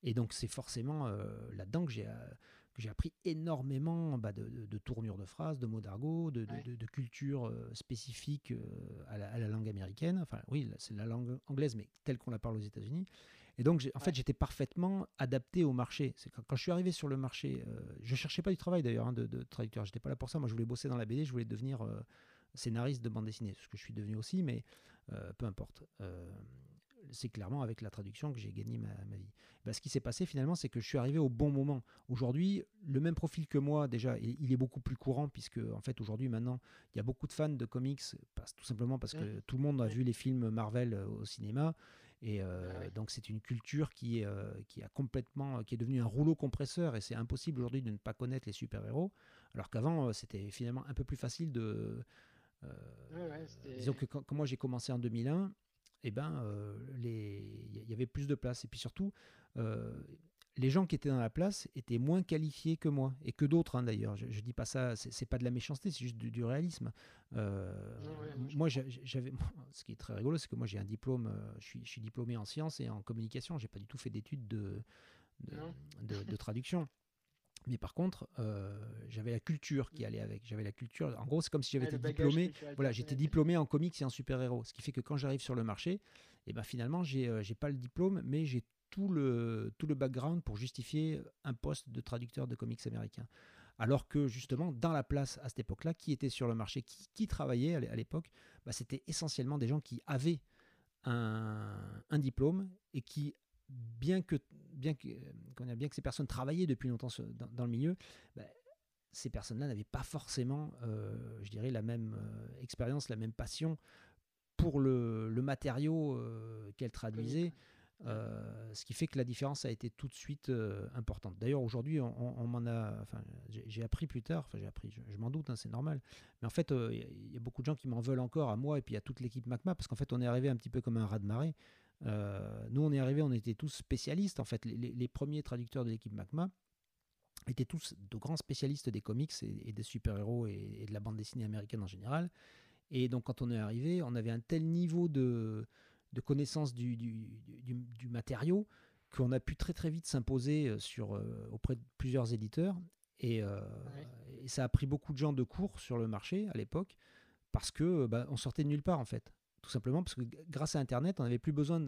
Et donc c'est forcément euh, là-dedans que j'ai, euh, que j'ai appris énormément bah, de, de, tournures de phrases, de mots d'argot, de, de, culture spécifique à la, à, la, langue américaine. Enfin, oui, c'est la langue anglaise, mais telle qu'on la parle aux États-Unis. Et donc, en fait, j'étais parfaitement adapté au marché. C'est quand, je suis arrivé sur le marché, je euh, cherchais pas du travail d'ailleurs hein, de, traducteur. J'étais pas là pour ça. Moi, je voulais bosser dans la BD, je voulais devenir euh, scénariste de bande dessinée, ce que je suis devenu aussi, mais euh, peu importe. c'est clairement avec la traduction que j'ai gagné ma, vie. Ben, ce qui s'est passé finalement, c'est que je suis arrivé au bon moment. Aujourd'hui, le même profil que moi, déjà, il, est beaucoup plus courant, puisque en fait, aujourd'hui, maintenant, il y a beaucoup de fans de comics, tout simplement parce que tout le monde a vu les films Marvel au cinéma. Et euh, ah donc c'est une culture qui, euh, qui a complètement, qui est devenue un rouleau compresseur et c'est impossible aujourd'hui de ne pas connaître les super-héros, alors qu'avant euh, c'était finalement un peu plus facile de... disons que quand, moi j'ai commencé en 2001, eh ben, il y avait plus de place. Et puis surtout, les gens qui étaient dans la place étaient moins qualifiés que moi et que d'autres hein, d'ailleurs. Je, ne dis pas ça, c'est pas de la méchanceté, c'est juste du, réalisme. Euh, moi, j'avais, ce qui est très rigolo, c'est que moi j'ai un diplôme, euh, je suis, je suis, diplômé en sciences et en communication. J'ai pas du tout fait d'études de, de, traduction. Mais par contre, euh, j'avais la culture qui allait avec. J'avais la culture. En gros, c'est comme si j'avais été diplômé. Voilà, j'étais diplômé en comics et en super-héros. Ce qui fait que quand j'arrive sur le marché, et eh ben finalement, j'ai, j'ai pas le diplôme, mais j'ai tout le, tout le background pour justifier un poste de traducteur de comics américains. Alors que justement, dans la place à cette époque-là, qui était sur le marché, qui, qui travaillait à l'époque, bah, c'était essentiellement des gens qui avaient un, un, diplôme et qui, bien que, bien, que, bien que ces personnes travaillaient depuis longtemps dans, dans le milieu, bah, ces personnes-là n'avaient pas forcément, euh, je dirais, la même euh, expérience, la même passion pour le, le matériau euh, qu'elles traduisaient. Euh, ce qui fait que la différence a été tout de suite euh, importante. D'ailleurs, aujourd'hui, on, m'en a. Enfin, j'ai appris plus tard. Enfin, j'ai appris. Je, m'en doute, hein, c'est normal. Mais en fait, il euh, y, a beaucoup de gens qui m'en veulent encore à moi et puis à toute l'équipe MACMA parce qu'en fait, on est arrivé un petit peu comme un rat de marée. Nous, on est arrivé, on était tous spécialistes. En fait, les, premiers traducteurs de l'équipe MACMA étaient tous de grands spécialistes des comics et, des super-héros et, et, de la bande dessinée américaine en général. Et donc, quand on est arrivé, on avait un tel niveau de de connaissance du, du, matériau qu'on a pu très très vite s'imposer euh, sur, euh, auprès de plusieurs éditeurs. Euh, et, ça a pris beaucoup de gens de cours sur le marché à l'époque parce que bah, on sortait de nulle part en fait. Tout simplement parce que grâce à Internet, on n'avait plus besoin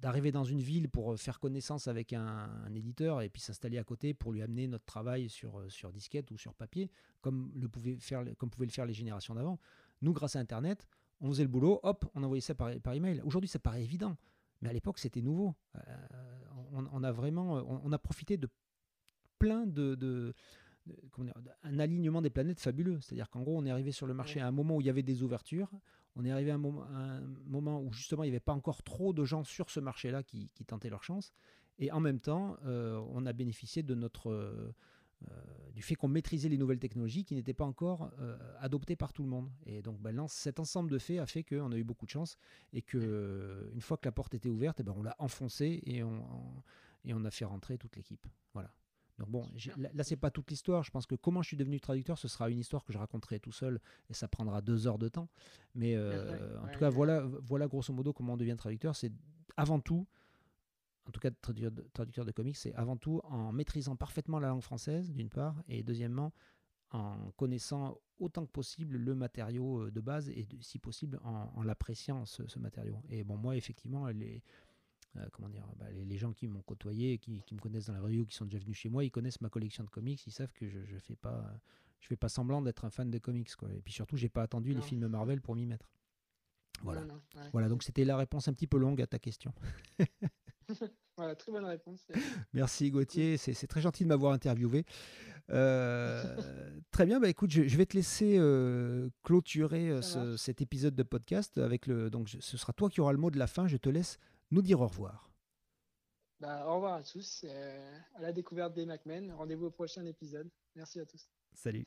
d'arriver dans une ville pour faire connaissance avec un, éditeur et puis s'installer à côté pour lui amener notre travail sur, sur disquette ou sur papier, comme, le pouvait faire, comme pouvaient le faire les générations d'avant. Nous, grâce à Internet, on faisait le boulot, hop, on envoyait ça par, par email. Aujourd'hui, ça paraît évident, mais à l'époque, c'était nouveau. Euh, on, a vraiment, on, a profité de plein de, un alignement des planètes fabuleux. C'est-à-dire qu'en gros, on est arrivé sur le marché à un moment où il y avait des ouvertures. On est arrivé à un moment, où justement, il n'y avait pas encore trop de gens sur ce marché-là qui, tentaient leur chance. Et en même temps, euh, on a bénéficié de notre euh, du fait qu'on maîtrisait les nouvelles technologies qui n'étaient pas encore euh, adoptées par tout le monde. Et donc maintenant, cet ensemble de faits a fait qu'on a eu beaucoup de chance et que euh, une fois que la porte était ouverte, eh ben, on l'a enfoncée et on, et on a fait rentrer toute l'équipe. Voilà. Donc bon, là, là c'est pas toute l'histoire. Je pense que comment je suis devenu traducteur, ce sera une histoire que je raconterai tout seul et ça prendra deux heures de temps. Mais en tout cas, voilà, voilà grosso modo comment on devient traducteur. C'est avant tout en tout cas traducteur de comics, c'est avant tout en maîtrisant parfaitement la langue française, d'une part, et deuxièmement, en connaissant autant que possible le matériau euh, de base et si possible en, l'appréciant ce, matériau. Et bon, moi, effectivement, les, euh, comment dire, bah, les, gens qui m'ont côtoyé, qui, qui, me connaissent dans la revue, qui sont déjà venus chez moi, ils connaissent ma collection de comics, ils savent que je ne fais pas, je fais pas semblant d'être un fan de comics. Quoi. Et puis surtout, j'ai pas attendu les films Marvel pour m'y mettre. Voilà. voilà, donc c'était la réponse un petit peu longue à ta question. [LAUGHS] voilà, très bonne réponse. Merci Gauthier, c'est très gentil de m'avoir interviewé. Euh, [LAUGHS] très bien, bah écoute, je, vais te laisser euh, clôturer cet épisode de podcast avec le. Donc, ce sera toi qui auras le mot de la fin. Je te laisse nous dire au revoir. Bah, au revoir à tous, à la découverte des MacMen. Rendez-vous au prochain épisode. Merci à tous. Salut.